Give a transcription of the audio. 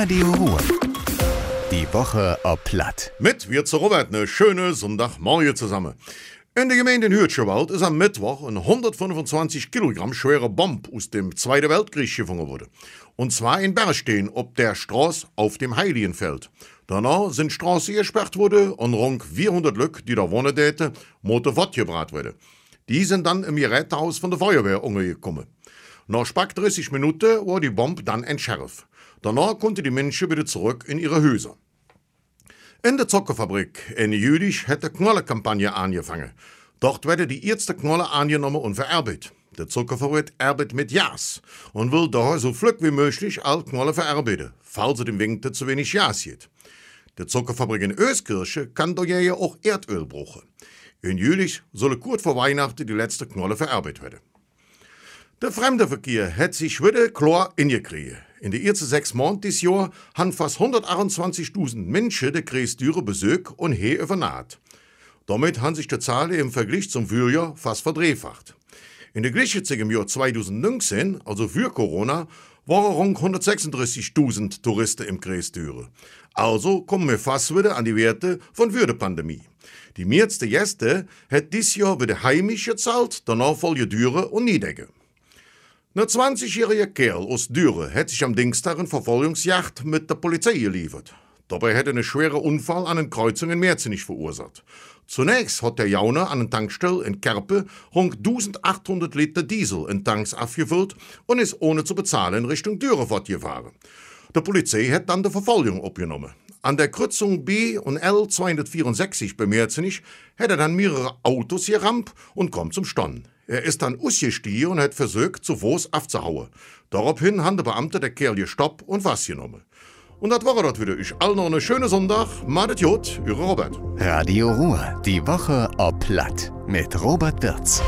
Radio Ruhr. Die Woche ob Platt. Mit wir zu Robert eine schöne Sonntagmorgen zusammen. In der Gemeinde Hürtschewald ist am Mittwoch ein 125 Kilogramm schwerer Bomb aus dem Zweiten Weltkrieg gefunden worden. Und zwar in Bergstein, ob der Straße auf dem Heiligenfeld. Danach sind Straßen gesperrt worden und rund 400 Lück, die da wohnen täten, Motor gebracht werden. Die sind dann im Gerätehaus von der Feuerwehr umgekommen. Nach spak 30 Minuten war die Bombe dann entschärft. Danach konnten die Menschen wieder zurück in ihre Häuser. In der Zuckerfabrik in Jüdisch hat die Knollenkampagne angefangen. Dort werden die ersten Knollen angenommen und verarbeitet. Der Zuckerfabrik arbeitet mit Jas und will daher so flück wie möglich alle Knollen verarbeiten, falls es im Winter zu wenig Jas gibt. Der Zuckerfabrik in Öskirche kann daher auch Erdöl brauchen. In Jülich sollen kurz vor Weihnachten die letzten Knollen verarbeitet werden. Der Fremdenverkehr hat sich wieder klar ingekriegt. In den ersten sechs Monaten dieses Jahr haben fast 128.000 Menschen den Kreis Düren besucht und hier übernaht. Damit haben sich die Zahlen im Vergleich zum Vorjahr fast verdreifacht. In der gleichen Zeit im Jahr 2019, also für Corona, waren rund 136.000 Touristen im Kreis Düren. Also kommen wir fast wieder an die Werte von vor der Pandemie. Die meisten Gäste hat dieses Jahr wieder heimisch gezahlt, danach voll Düren und Niedecken. Ein 20-jähriger Kerl aus Düren hat sich am Dienstag in Verfolgungsjagd mit der Polizei geliefert. Dabei er einen schweren Unfall an einer Kreuzung in Merzenich verursacht. Zunächst hat der Jaune an einer Tankstelle in Kerpe rund 1800 Liter Diesel in Tanks abgefüllt und ist ohne zu bezahlen Richtung Düren fortgefahren. Die Polizei hat dann die Verfolgung aufgenommen. An der Kreuzung B und L 264 bei Merzenich hat er dann mehrere Autos gerammt und kommt zum Stand. Er ist dann ausgestiegen und hat versucht, zu Fuß aufzuhauen. Daraufhin haben die Beamte der Kerl gestoppt und was genommen. Und das war das wieder. Ich all noch eine schöne Sonntag. Madet Jod, Ihre Robert. Radio Ruhr. Die Woche ob Platt. Mit Robert Wirz.